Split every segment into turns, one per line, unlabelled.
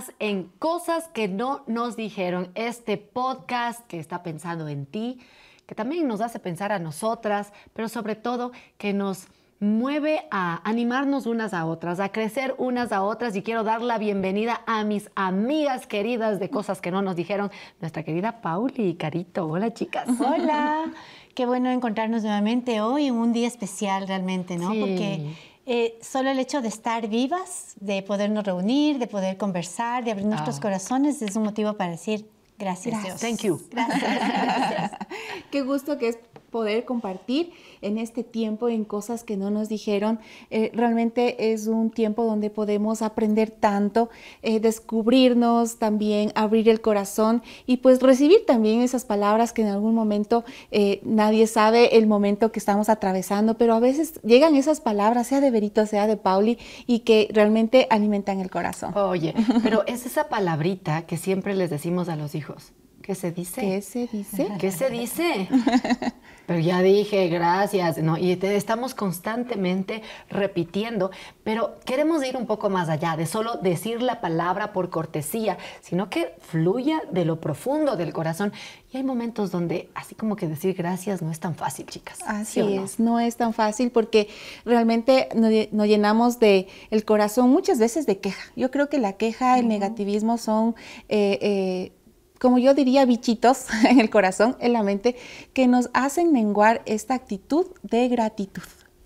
más en Cosas que no nos dijeron, este podcast que está pensando en ti, que también nos hace pensar a nosotras, pero sobre todo que nos mueve a animarnos unas a otras, a crecer unas a otras y quiero dar la bienvenida a mis amigas queridas de cosas que no nos dijeron, nuestra querida Pauli y Carito. Hola chicas.
Hola, qué bueno encontrarnos nuevamente hoy en un día especial realmente, ¿no?
Sí.
Porque eh, solo el hecho de estar vivas, de podernos reunir, de poder conversar, de abrir nuestros
Ah.
corazones es un motivo para decir gracias,
Gracias.
Dios.
Thank you.
Gracias. gracias.
Qué gusto que es poder compartir en este tiempo en cosas que no nos dijeron. Eh, realmente es un tiempo donde podemos aprender tanto, eh, descubrirnos también, abrir el corazón y pues recibir también esas palabras que en algún momento eh, nadie sabe el momento que estamos atravesando, pero a veces llegan esas palabras, sea de Berito, sea de Pauli, y que realmente alimentan el corazón.
Oye, pero es esa palabrita que siempre les decimos a los hijos. ¿Qué se dice?
¿Qué se dice?
¿Qué se dice? Pero ya dije, gracias, ¿no? Y te estamos constantemente repitiendo, pero queremos ir un poco más allá de solo decir la palabra por cortesía, sino que fluya de lo profundo del corazón. Y hay momentos donde así como que decir gracias no es tan fácil, chicas.
Así
¿sí o no?
es, no es tan fácil porque realmente nos llenamos de el corazón muchas veces de queja. Yo creo que la queja, el negativismo son, eh, eh, como yo diría, bichitos en el corazón, en la mente, que nos hacen menguar esta actitud de gratitud.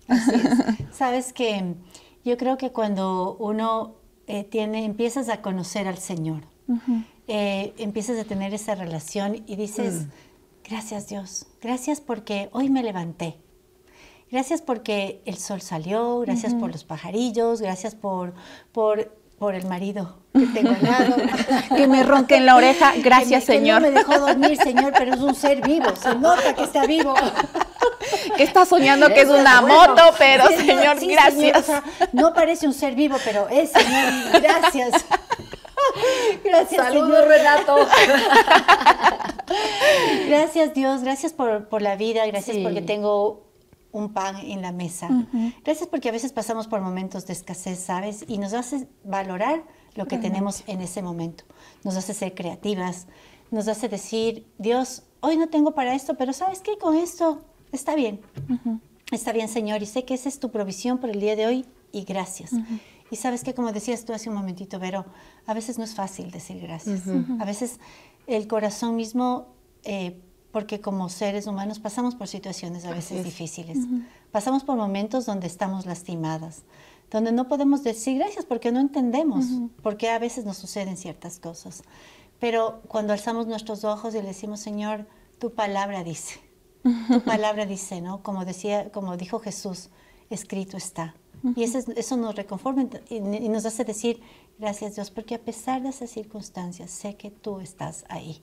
Así es. Sabes que yo creo que cuando uno eh, tiene, empiezas a conocer al Señor, eh, empiezas a tener esa relación y dices, gracias Dios, gracias porque hoy me levanté. Gracias porque el sol salió, gracias por los pajarillos, gracias por, por, por el marido que tengo al lado.
Que me ronque en la oreja, gracias
Que me- que
Señor.
no me dejó dormir, Señor, pero es un ser vivo, se nota que está vivo.
Que está soñando que es una
bueno.
moto, pero
Sí,
Señor,
sí,
gracias.
señor, o sea, no parece un ser vivo, pero es, Señor, gracias. Gracias,
Saludos,
Señor.
Renato.
Gracias, Dios. Gracias por, por la vida. Gracias
Sí.
porque tengo un pan en la mesa. Gracias porque a veces pasamos por momentos de escasez, ¿sabes? Y nos hace valorar lo que tenemos en ese momento. Nos hace ser creativas. Nos hace decir, Dios, hoy no tengo para esto, pero ¿sabes qué? Con esto está bien. Está bien, Señor. Y sé que esa es tu provisión por el día de hoy y gracias. Y sabes que, como decías tú hace un momentito, Vero, a veces no es fácil decir gracias. A veces el corazón mismo, eh, porque como seres humanos pasamos por situaciones a veces difíciles. Pasamos por momentos donde estamos lastimadas, donde no podemos decir gracias porque no entendemos por qué a veces nos suceden ciertas cosas. Pero cuando alzamos nuestros ojos y le decimos, Señor, tu palabra dice, tu palabra dice, ¿no? Como decía, como dijo Jesús, escrito está. Y eso, es- eso nos reconforma y, y nos hace decir, gracias Dios, porque a pesar de esas circunstancias, sé que tú estás ahí.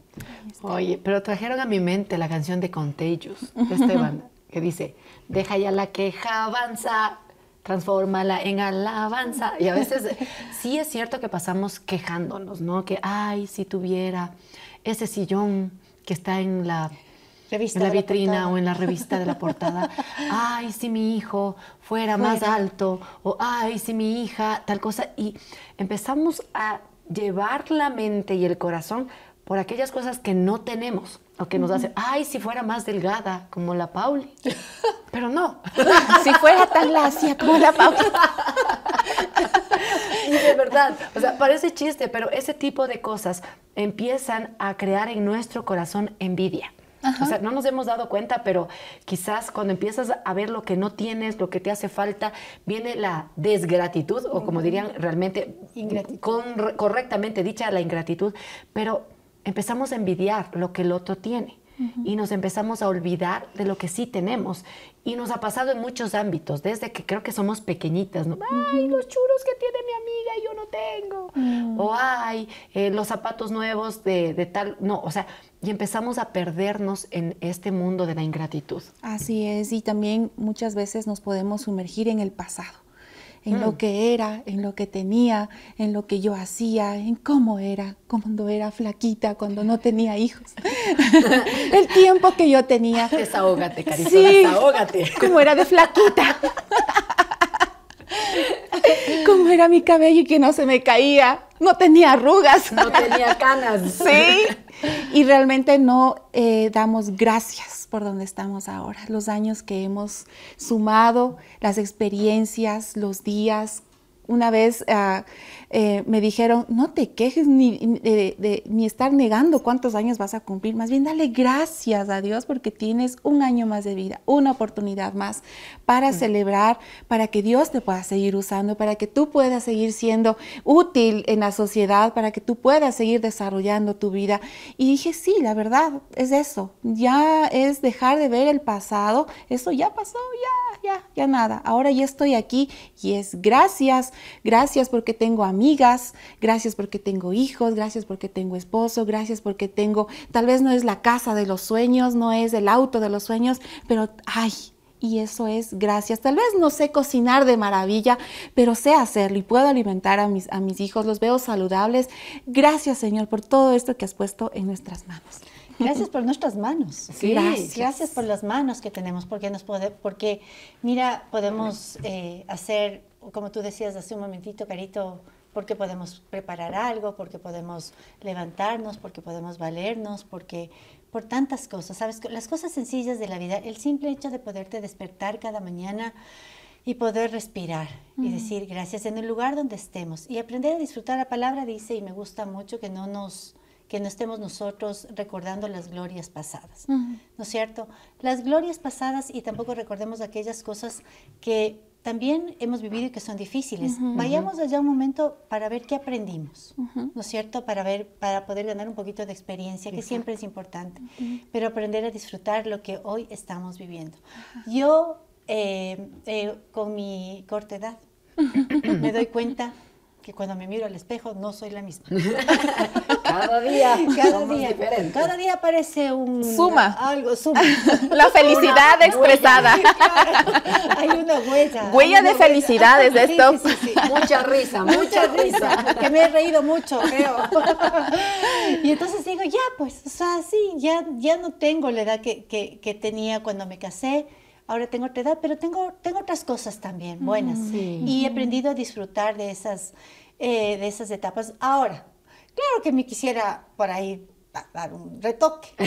Oye, pero trajeron a mi mente la canción de Contagious de Esteban, que dice, deja ya la queja, avanza, transfórmala en alabanza. Y a veces sí es cierto que pasamos quejándonos, ¿no? Que, ay, si tuviera ese sillón que está en la,
Revista
en la
la
vitrina
portada.
o en la revista de la portada. Ay, si mi hijo fuera, más alto. O, ay, si mi hija, tal cosa. Y empezamos a llevar la mente y el corazón por aquellas cosas que no tenemos o que nos hacen, ay, si fuera más delgada como la Pauli. Pero no.
Si fuera tan lacia como la Paula.
Y de verdad, o sea, parece chiste, pero ese tipo de cosas empiezan a crear en nuestro corazón envidia. O sea, no nos hemos dado cuenta, pero quizás cuando empiezas a ver lo que no tienes, lo que te hace falta, viene la desgratitud, o como dirían realmente, con- correctamente dicha la ingratitud, pero empezamos a envidiar lo que el otro tiene. Y nos empezamos a olvidar de lo que sí tenemos. Y nos ha pasado en muchos ámbitos, desde que creo que somos pequeñitas, ¿no? Ay, los churros que tiene mi amiga y yo no tengo. O ay, eh, los zapatos nuevos de, de tal. No, o sea, y empezamos a perdernos en este mundo de la ingratitud.
Así es, y también muchas veces nos podemos sumergir en el pasado, en lo que era, en lo que tenía, en lo que yo hacía, en cómo era, cuando era flaquita, cuando no tenía hijos, el tiempo que yo tenía,
Desahógate, Carito,
Sí.
desahógate.
como era de flaquita. cómo era mi cabello y que no se me caía, no tenía arrugas.
No tenía canas.
Sí. Y realmente no eh, damos gracias por donde estamos ahora, los años que hemos sumado, las experiencias, los días. Una vez uh, eh, me dijeron, no te quejes ni, de, ni estar negando cuántos años vas a cumplir, más bien dale gracias a Dios porque tienes un año más de vida, una oportunidad más para mm. celebrar, para que Dios te pueda seguir usando, para que tú puedas seguir siendo útil en la sociedad, para que tú puedas seguir desarrollando tu vida. Y dije, sí, la verdad es eso, ya es dejar de ver el pasado, eso ya pasó, ya, ya, ya nada, ahora ya estoy aquí y es gracias, gracias porque tengo amigos amigas, gracias porque tengo hijos, gracias porque tengo esposo, gracias porque tengo, tal vez no es la casa de los sueños, no es el auto de los sueños, pero ay, y eso es gracias. Tal vez no sé cocinar de maravilla, pero sé hacerlo y puedo alimentar a mis, a mis hijos, los veo saludables. Gracias Señor por todo esto que has puesto en nuestras manos.
Gracias por nuestras manos. gracias. gracias. por las manos que tenemos, porque nos puede, porque mira, podemos eh, hacer, como tú decías hace un momentito, Carito, porque podemos preparar algo, porque podemos levantarnos, porque podemos valernos, porque por tantas cosas, ¿sabes? Las cosas sencillas de la vida, el simple hecho de poderte despertar cada mañana y poder respirar y decir gracias en el lugar donde estemos y aprender a disfrutar la palabra dice y me gusta mucho que no nos que no estemos nosotros recordando las glorias pasadas, ¿no es cierto? Las glorias pasadas y tampoco recordemos aquellas cosas que también hemos vivido y que son difíciles. Vayamos allá un momento para ver qué aprendimos, ¿no es cierto? Para ver, para poder ganar un poquito de experiencia, que siempre es importante, pero aprender a disfrutar lo que hoy estamos viviendo. Yo, eh, eh, con mi corta edad, me doy cuenta que cuando me miro al espejo no soy la misma.
cada día,
cada día, cada día aparece un
suma,
algo suma.
La felicidad expresada.
Hay una huella.
Huella de felicidades de esto.
Sí, sí, mucha risa, mucha risa.
Que me he reído mucho, creo. Y entonces digo, ya, pues, o sea, sí, ya, ya no tengo la edad que, que, que tenía cuando me casé ahora tengo otra edad, pero tengo, tengo otras cosas también buenas. Y he aprendido a disfrutar de esas, eh, de esas etapas. Ahora, claro que me quisiera por ahí dar un retoque.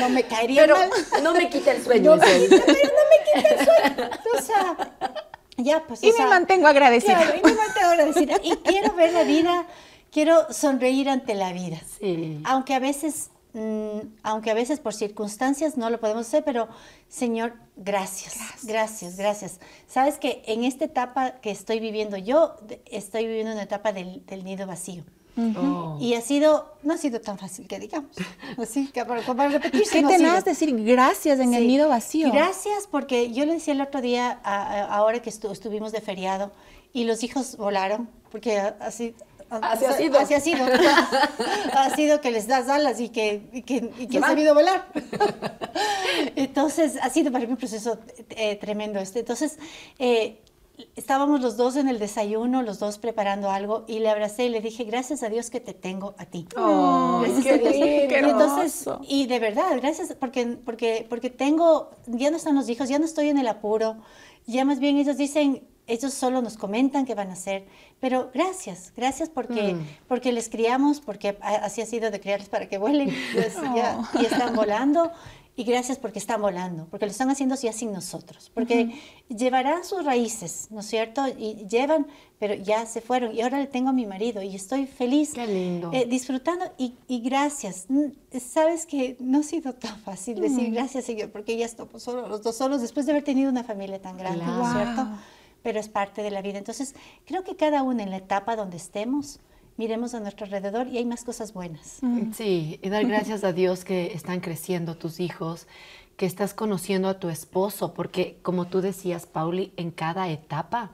no me caería
pero
mal.
No me quita el sueño.
No, pero no me quita el sueño. O sea, ya, pues.
Y me mantengo agradecida.
Claro, y me mantengo agradecida. Y quiero ver la vida, quiero sonreír ante la vida. Sí. Aunque a veces aunque a veces por circunstancias no lo podemos hacer, pero Señor, gracias, gracias, gracias. Sabes que en esta etapa que estoy viviendo, yo estoy viviendo una etapa del, nido vacío. Oh. Y ha sido, no ha sido tan fácil que digamos. Así que para, para repetirse.
¿Qué tenés decir gracias en el nido vacío?
Gracias porque yo le decía el otro día, ahora que estuvimos de feriado, y los hijos volaron, porque así
Así ha sido.
Así ha sido. ha sido que les das alas y que, y que, y que han sabido volar. Entonces, ha sido para mí un proceso eh, tremendo este. Entonces, eh, estábamos los dos en el desayuno, los dos preparando algo, y le abracé y le dije, gracias a Dios que te tengo a ti.
Oh, qué lindo.
Y entonces, y de verdad, gracias, porque, porque, porque tengo, ya no están los hijos, ya no estoy en el apuro, ya más bien ellos dicen, ellos solo nos comentan qué van a hacer, pero gracias, gracias porque, mm. porque les criamos, porque así ha sido de criarles para que vuelen pues, y están volando. Y gracias porque están volando, porque lo están haciendo ya sin nosotros, porque llevarán sus raíces, ¿no es cierto? Y llevan, pero ya se fueron. Y ahora le tengo a mi marido y estoy feliz,
eh,
disfrutando y, gracias. Sabes que no ha sido tan fácil decir mm. gracias, Señor, porque ya estamos solos, los dos solos, después de haber tenido una familia tan grande, ¿no es cierto? Pero es parte de la vida. Entonces, creo que cada uno en la etapa donde estemos, miremos a nuestro alrededor y hay más cosas buenas.
Sí, y dar gracias a Dios que están creciendo tus hijos, que estás conociendo a tu esposo, porque como tú decías, Pauli, en cada etapa,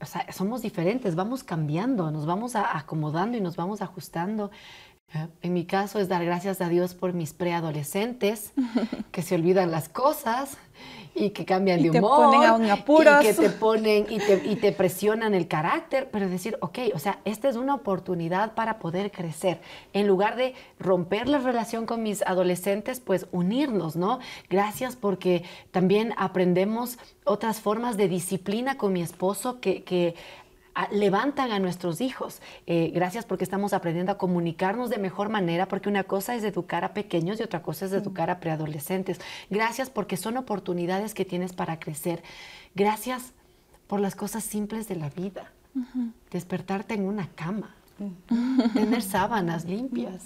o sea, somos diferentes, vamos cambiando, nos vamos acomodando y nos vamos ajustando. Eh, en mi caso es dar gracias a Dios por mis preadolescentes, que se olvidan las cosas y que cambian
Y
de
te
humor.
ponen a apuros.
Y que te ponen y te, y te presionan el carácter, pero decir, ok, o sea, esta es una oportunidad para poder crecer. En lugar de romper la relación con mis adolescentes, pues unirnos, ¿no? Gracias porque también aprendemos otras formas de disciplina con mi esposo que, levantan a nuestros hijos. Eh, gracias porque estamos aprendiendo a comunicarnos de mejor manera, porque una cosa es educar a pequeños y otra cosa es educar a preadolescentes. Gracias porque son oportunidades que tienes para crecer. Gracias por las cosas simples de la vida. Despertarte en una cama, tener sábanas limpias.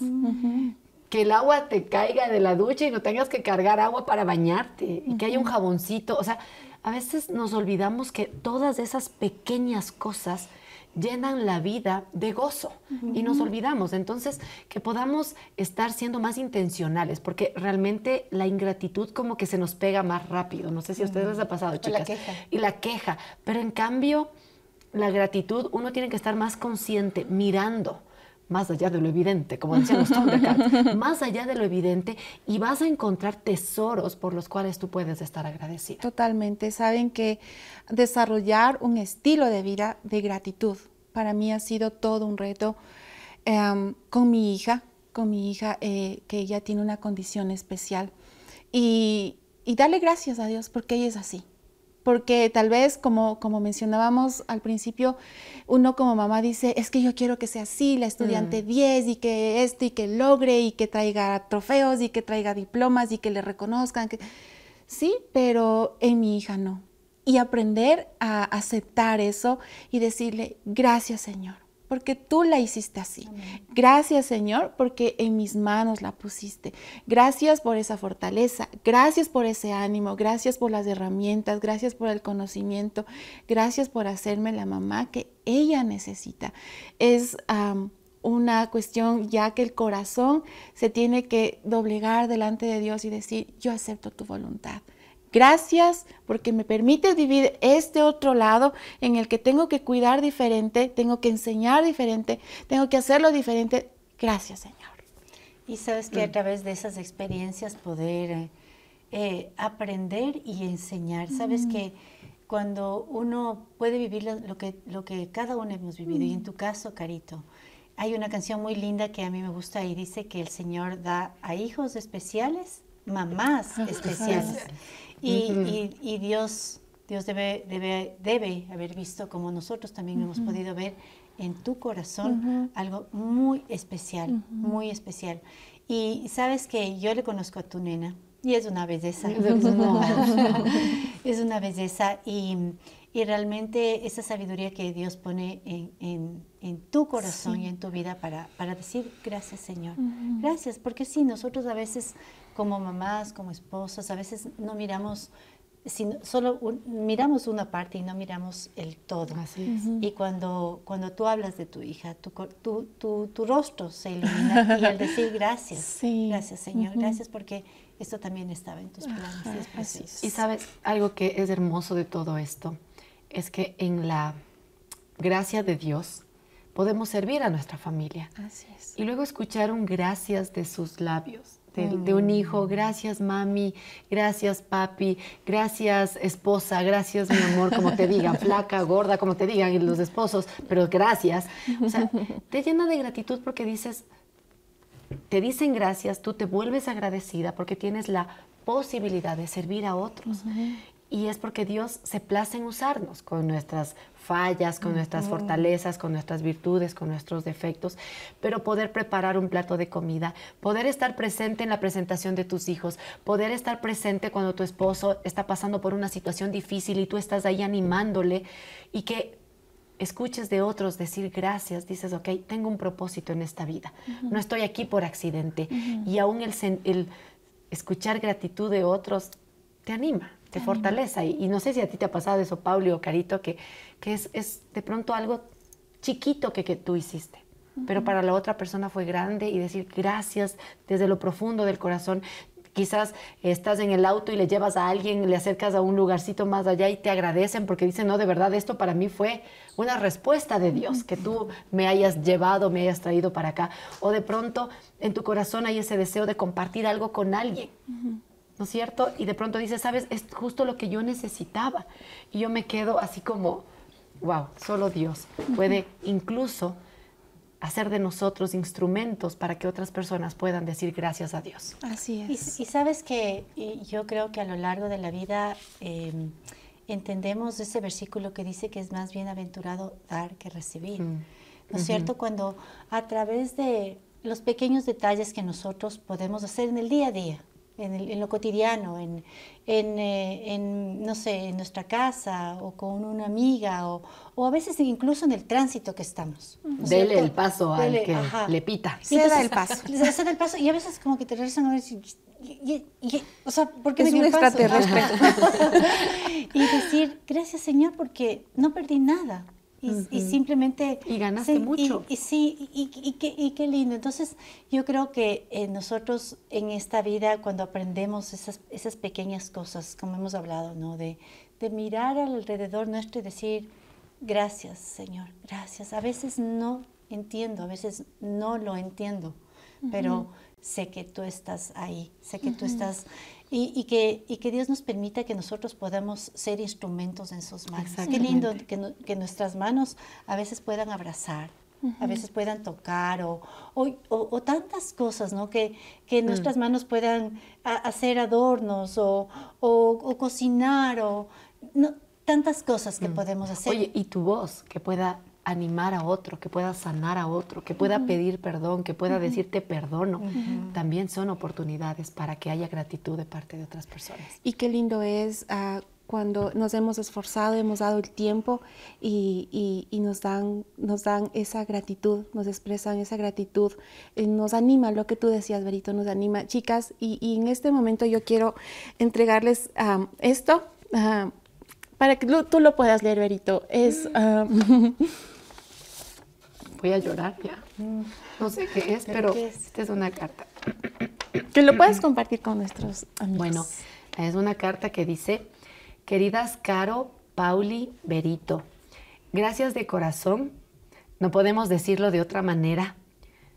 Que el agua te caiga de la ducha y no tengas que cargar agua para bañarte y que haya un jaboncito. O sea, a veces nos olvidamos que todas esas pequeñas cosas llenan la vida de gozo y nos olvidamos. Entonces, que podamos estar siendo más intencionales, porque realmente la ingratitud como que se nos pega más rápido. No sé si a ustedes les ha pasado,
O la
chicas.
queja.
Y la queja. Pero en cambio, la gratitud, uno tiene que estar más consciente, mirando más allá de lo evidente, como decían los Thundercats, más allá de lo evidente, y vas a encontrar tesoros por los cuales tú puedes estar agradecido.
Totalmente. Saben que desarrollar un estilo de vida de gratitud para mí ha sido todo un reto em, con mi hija, con mi hija eh, que ella tiene una condición especial y, y darle gracias a Dios porque ella es así. Porque tal vez, como, como mencionábamos al principio, uno como mamá dice, es que yo quiero que sea así, la estudiante 10 y que esto y que logre y que traiga trofeos y que traiga diplomas y que le reconozcan. Que... Sí, pero en mi hija no. Y aprender a aceptar eso y decirle, gracias Señor, porque tú la hiciste así. Gracias Señor, porque en mis manos la pusiste. Gracias por esa fortaleza, gracias por ese ánimo, gracias por las herramientas, gracias por el conocimiento, gracias por hacerme la mamá que ella necesita. Es... una cuestión ya que el corazón se tiene que doblegar delante de Dios y decir, yo acepto tu voluntad. Gracias porque me permites vivir este otro lado en el que tengo que cuidar diferente, tengo que enseñar diferente, tengo que hacerlo diferente. Gracias, Señor.
Y sabes que a través de esas experiencias poder eh, eh, aprender y enseñar. Sabes que cuando uno puede vivir lo, lo que, lo que cada uno hemos vivido, y en tu caso, Carito, hay una canción muy linda que a mí me gusta y dice que el Señor da a hijos especiales, mamás especiales. Y, y- y Dios, Dios debe, debe, debe haber visto como nosotros también hemos podido ver en tu corazón algo muy especial, muy especial. Y sabes que yo le conozco a tu nena y es una belleza. Es una belleza y, y realmente esa sabiduría que Dios pone en, en- en tu corazón y en tu vida para, para decir gracias Señor. Gracias, porque sí, nosotros a veces como mamás, como esposas, a veces no miramos, sino, solo un- miramos una parte y no miramos el todo.
Así es.
Y cuando, cuando tú hablas de tu hija, tu, tu, tu, tu rostro se ilumina y al decir gracias,
Sí.
gracias Señor, gracias porque esto también estaba en tus planes. y es.
Y sabes, algo que es hermoso de todo esto es que en la gracia de Dios podemos servir a nuestra familia.
Así es.
Y luego escuchar un gracias de sus labios, de, de un hijo, gracias mami, gracias papi, gracias esposa, gracias mi amor, como te digan, flaca, gorda, como te digan los esposos, pero gracias. O sea, te llena de gratitud porque dices, te dicen gracias, tú te vuelves agradecida porque tienes la posibilidad de servir a otros. Y es porque Dios se place en usarnos con nuestras fallas, con nuestras fortalezas, con nuestras virtudes, con nuestros defectos, pero poder preparar un plato de comida, poder estar presente en la presentación de tus hijos, poder estar presente cuando tu esposo está pasando por una situación difícil y tú estás ahí animándole y que escuches de otros decir gracias, dices, ok, tengo un propósito en esta vida, no estoy aquí por accidente. Y aún el, escuchar gratitud de otros te anima, te. Y, y no sé si a ti te ha pasado eso, Pauli o Carito, que, que es, es de pronto algo chiquito que, que tú hiciste. Pero para la otra persona fue grande y decir gracias desde lo profundo del corazón. Quizás estás en el auto y le llevas a alguien, le acercas a un lugarcito más allá y te agradecen porque dicen, no, de verdad, esto para mí fue una respuesta de Dios, que tú me hayas llevado, me hayas traído para acá. O de pronto en tu corazón hay ese deseo de compartir algo con alguien. ¿No es cierto? Y de pronto dice, sabes, es justo lo que yo necesitaba. Y yo me quedo así como, wow, solo Dios puede incluso hacer de nosotros instrumentos para que otras personas puedan decir gracias a Dios.
Así es.
Y, sabes que yo creo que a lo largo de la vida em, entendemos ese versículo que dice que es más bienaventurado dar que recibir. Mm. ¿No es cierto? Cuando a través de los pequeños detalles que nosotros podemos hacer en el día a día, en, lo cotidiano, en, eh, en, no sé, en nuestra casa o con una amiga o, o, a veces incluso en el tránsito que estamos.
Dele el paso al que le pita.
Sí, da el paso.
Da el paso y a veces como que te regresan a ver si... Y, o sea, ¿por qué
es
me
un extraterrestre.
y decir, gracias Señor porque no perdí nada. Y, simplemente...
Y ganaste mucho.
Y, sí, y, qué, y, qué, lindo. Entonces, yo creo que eh, nosotros en esta vida, cuando aprendemos esas, esas pequeñas cosas, como hemos hablado, ¿no? De, de mirar alrededor nuestro y decir, gracias, Señor, gracias. A veces no entiendo, a veces no lo entiendo, pero sé que tú estás ahí, sé que tú estás y, que, y que Dios nos permita que nosotros podamos ser instrumentos en sus manos. Qué lindo que, que, nuestras manos a veces puedan abrazar, a veces puedan tocar o, o, tantas cosas, ¿no? Que, que mm. nuestras manos puedan hacer adornos o, cocinar o no, tantas cosas que mm. podemos hacer.
Oye, y tu voz que pueda animar a otro, que pueda sanar a otro, que pueda pedir perdón, que pueda decirte perdono, también son oportunidades para que haya gratitud de parte de otras personas.
Y qué lindo es ah, cuando nos hemos esforzado, hemos dado el tiempo y, nos, dan, nos dan esa gratitud, nos expresan esa gratitud, eh, nos anima lo que tú decías, Berito, nos anima. Chicas, y, en este momento yo quiero entregarles esto. Ah, para que tú lo puedas leer, Berito. Es,
voy a llorar ya. No sé qué es, pero, esta es una carta.
Que lo puedes compartir con nuestros amigos.
Bueno, es una carta que dice, queridas Caro, Pauli, Berito, gracias de corazón. No podemos decirlo de otra manera.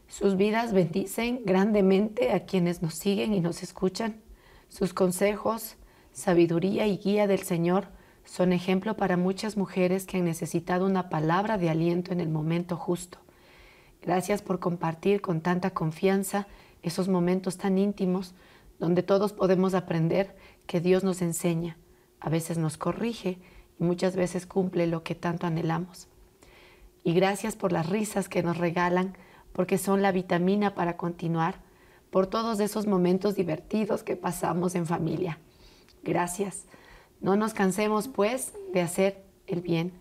Sus vidas bendicen grandemente a quienes nos siguen y nos escuchan. Sus consejos, sabiduría y guía del Señor son ejemplo para muchas mujeres que han necesitado una palabra de aliento en el momento justo. Gracias por compartir con tanta confianza esos momentos tan íntimos donde todos podemos aprender que Dios nos enseña, a veces nos corrige y muchas veces cumple lo que tanto anhelamos. Y gracias por las risas que nos regalan, porque son la vitamina para continuar, por todos esos momentos divertidos que pasamos en familia. Gracias no nos cansemos, pues, de hacer el bien,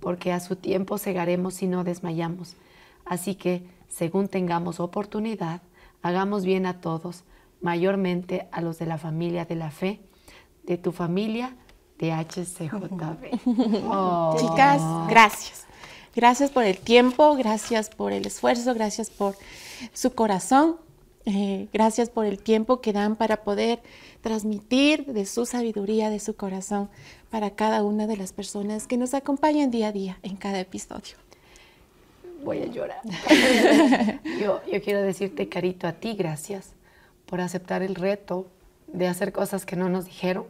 porque a su tiempo cegaremos si no desmayamos. Así que, según tengamos oportunidad, hagamos bien a todos, mayormente a los de la familia de la fe, de tu familia de HCJB.
Oh. Chicas, gracias. Gracias por el tiempo, gracias por el esfuerzo, gracias por su corazón, eh, gracias por el tiempo que dan para poder transmitir de su sabiduría, de su corazón, para cada una de las personas que nos acompañan día a día en cada episodio.
Voy a llorar. yo, yo quiero decirte, Carito, a ti gracias por aceptar el reto de hacer cosas que no nos dijeron.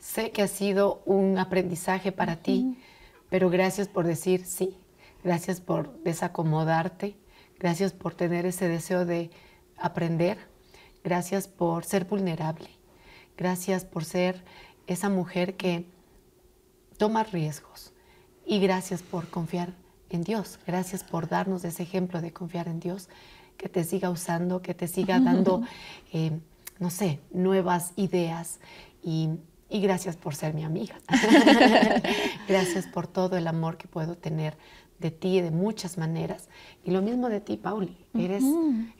Sé que ha sido un aprendizaje para ti, pero gracias por decir sí. Gracias por desacomodarte. Gracias por tener ese deseo de aprender. Gracias por ser vulnerable. Gracias por ser esa mujer que toma riesgos. Y gracias por confiar en Dios. Gracias por darnos ese ejemplo de confiar en Dios, que te siga usando, que te siga dando, eh, no sé, nuevas ideas. Y, y gracias por ser mi amiga. gracias por todo el amor que puedo tener de ti de muchas maneras. Y lo mismo de ti, Pauli. Eres,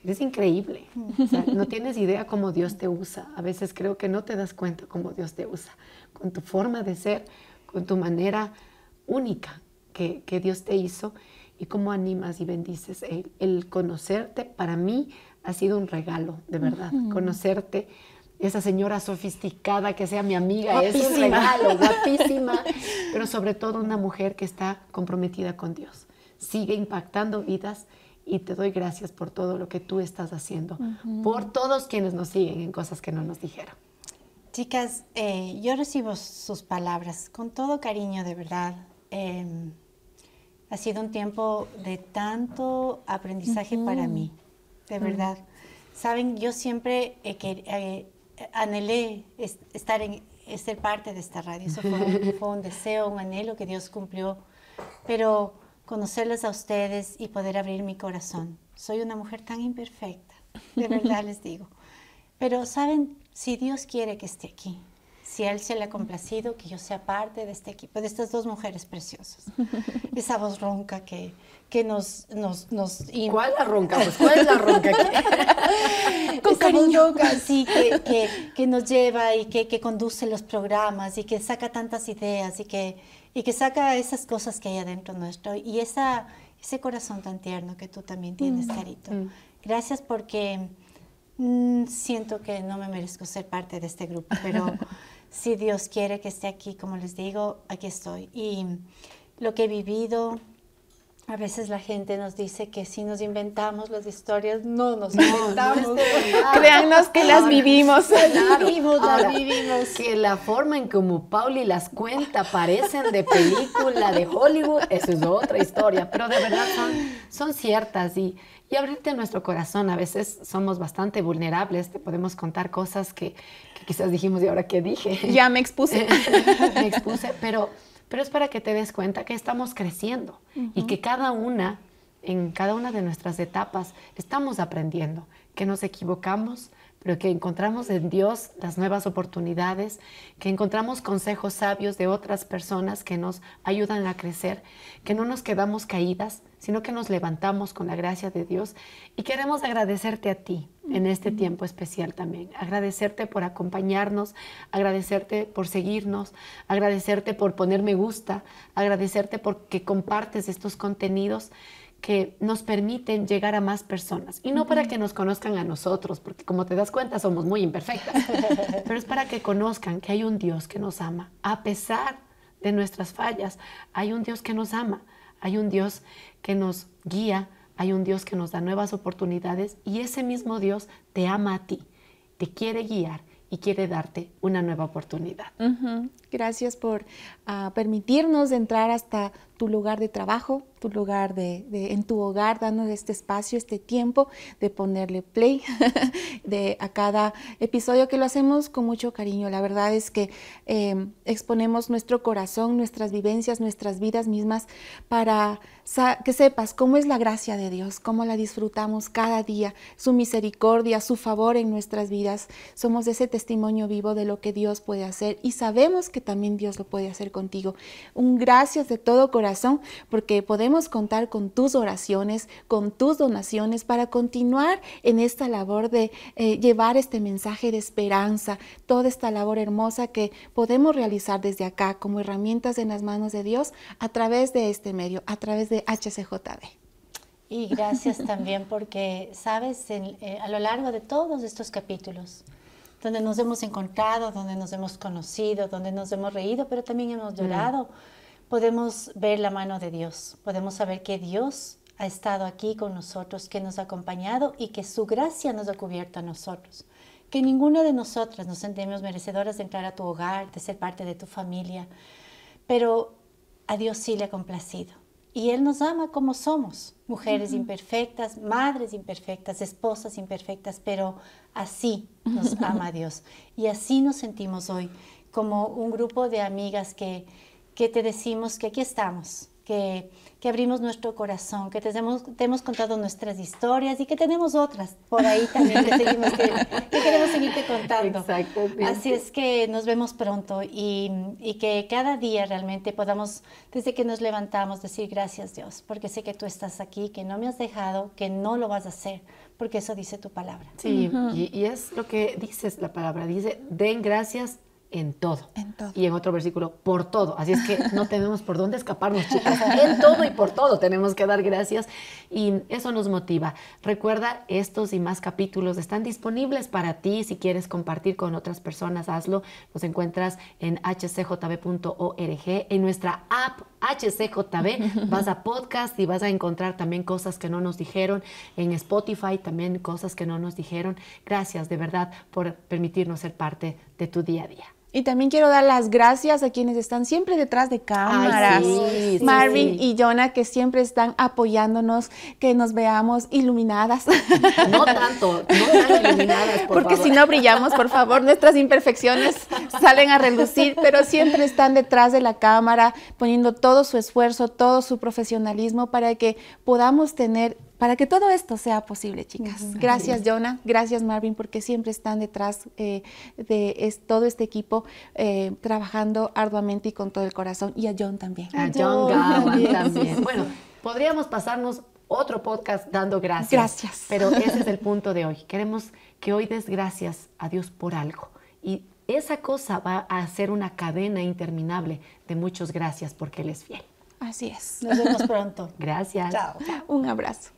eres increíble. no tienes idea cómo Dios te usa. A veces creo que no te das cuenta cómo Dios te usa. Con tu forma de ser, con tu manera única que, Dios te hizo y cómo animas y bendices. El, el, conocerte para mí ha sido un regalo, de verdad. Conocerte esa señora sofisticada que sea mi amiga, es un regalo, guapísima, pero sobre todo una mujer que está comprometida con Dios. Sigue impactando vidas y te doy gracias por todo lo que tú estás haciendo, por todos quienes nos siguen en cosas que no nos dijeron.
Chicas, eh, yo recibo sus palabras con todo cariño, de verdad. Em, ha sido un tiempo de tanto aprendizaje para mí, de verdad. Saben, yo siempre eh, anhelé estar en, ser parte de esta radio. Eso fue fue un deseo, un anhelo que Dios cumplió. Pero conocerles a ustedes y poder abrir mi corazón. Soy una mujer tan imperfecta, de verdad les digo. Pero saben, si Dios quiere que esté aquí, si a Él se le ha complacido que yo sea parte de este equipo, de estas dos mujeres preciosas. Esa voz ronca que, que nos... nos, nos
¿Cuál la ronca? Pues, ¿Cuál es la ronca?
Con cariño. sí, que, que, que, nos lleva y que, que conduce los programas y que saca tantas ideas y que y que saca esas cosas que hay adentro nuestro y esa, ese corazón tan tierno que tú también tienes, mm. Carito. Mm. Gracias porque mm, siento que no me merezco ser parte de este grupo, pero si Dios quiere que esté aquí, como les digo, aquí estoy. Y lo que he vivido, a veces la gente nos dice que si nos inventamos las historias, no nos inventamos.
Créannos que las vivimos.
Las vivimos, las vivimos. Que la forma en como Pauli las cuenta parecen de película de Hollywood, eso es otra historia, pero de verdad son, son ciertas y, y abrirte nuestro corazón. A veces somos bastante vulnerables, te podemos contar cosas que, que quizás dijimos y ahora qué dije.
Ya me expuse.
me expuse, pero pero es para que te des cuenta que estamos creciendo y que cada una, en cada una de nuestras etapas, estamos aprendiendo, que nos equivocamos, pero que encontramos en Dios las nuevas oportunidades, que encontramos consejos sabios de otras personas que nos ayudan a crecer, que no nos quedamos caídas, sino que nos levantamos con la gracia de Dios. Y queremos agradecerte a ti en este tiempo especial también, agradecerte por acompañarnos, agradecerte por seguirnos, agradecerte por poner me gusta, agradecerte porque compartes estos contenidos que nos permiten llegar a más personas. Y no para que nos conozcan a nosotros, porque como te das cuenta somos muy imperfectas, pero es para que conozcan que hay un Dios que nos ama. A pesar de nuestras fallas, hay un Dios que nos ama, hay un Dios que nos guía, hay un Dios que nos da nuevas oportunidades y ese mismo Dios te ama a ti, te quiere guiar y quiere darte una nueva oportunidad.
Gracias por ah, permitirnos entrar hasta tu lugar de trabajo, tu lugar de, en tu hogar, dándonos este espacio, este tiempo de ponerle play de, a cada episodio que lo hacemos con mucho cariño. La verdad es que em, exponemos nuestro corazón, nuestras vivencias, nuestras vidas mismas para que sepas cómo es la gracia de Dios, cómo la disfrutamos cada día, su misericordia, su favor en nuestras vidas. Somos ese testimonio vivo de lo que Dios puede hacer y sabemos que también Dios lo puede hacer contigo. Un gracias de todo corazón porque podemos contar con tus oraciones, con tus donaciones para continuar en esta labor de eh, llevar este mensaje de esperanza, toda esta labor hermosa que podemos realizar desde acá como herramientas en las manos de Dios a través de este medio, a través de HCJB.
Y gracias también porque, sabes, eh, a lo largo de todos estos capítulos, donde nos hemos encontrado, donde nos hemos conocido, donde nos hemos reído, pero también hemos mm. llorado podemos ver la mano de Dios, podemos saber que Dios ha estado aquí con nosotros, que nos ha acompañado y que su gracia nos ha cubierto a nosotros. Que ninguna de nosotras nos sentimos merecedoras de entrar a tu hogar, de ser parte de tu familia, pero a Dios sí le ha complacido. Y Él nos ama como somos, mujeres imperfectas, madres imperfectas, esposas imperfectas, pero así nos ama Dios. Y así nos sentimos hoy, como un grupo de amigas que, que te decimos que aquí estamos, que, que abrimos nuestro corazón, que te hemos, te hemos, contado nuestras historias y que tenemos otras por ahí también que, seguimos, que, queremos seguirte contando. Así es que nos vemos pronto y, y, que cada día realmente podamos, desde que nos levantamos, decir gracias Dios, porque sé que tú estás aquí, que no me has dejado, que no lo vas a hacer, porque eso dice tu palabra.
Sí, y, y es lo que dices la palabra, dice, den gracias en todo. Y en otro versículo, por todo. Así es que no tenemos por dónde escaparnos, chicas. En todo y por todo tenemos que dar gracias y eso nos motiva. Recuerda, estos y más capítulos están disponibles para ti. Si quieres compartir con otras personas, hazlo. Nos encuentras en hcjb.org, en nuestra app HCJB. Vas a podcast y vas a encontrar también cosas que no nos dijeron. En Spotify también cosas que no nos dijeron. Gracias de verdad por permitirnos ser parte de tu día a día.
Y también quiero dar las gracias a quienes están siempre detrás de cámaras.
sí,
Marvin
sí.
y Jonah, que siempre están apoyándonos, que nos veamos iluminadas.
No tanto, no tan iluminadas, por
Porque si no brillamos, por favor, nuestras imperfecciones salen a relucir, pero siempre están detrás de la cámara, poniendo todo su esfuerzo, todo su profesionalismo para que podamos tener, para que todo esto sea posible, chicas. Gracias, Jonah, gracias, Marvin, porque siempre están detrás eh, de es- todo este equipo eh, trabajando arduamente y con todo el corazón. Y a John también.
A John Gowan también. Bueno, podríamos pasarnos otro podcast dando gracias.
Gracias.
Pero ese es el punto de hoy. Queremos que hoy des gracias a Dios por algo. Y esa cosa va a ser una cadena interminable de muchos gracias porque Él es fiel.
Así es.
Nos vemos pronto.
Gracias.
Chao.
Un abrazo.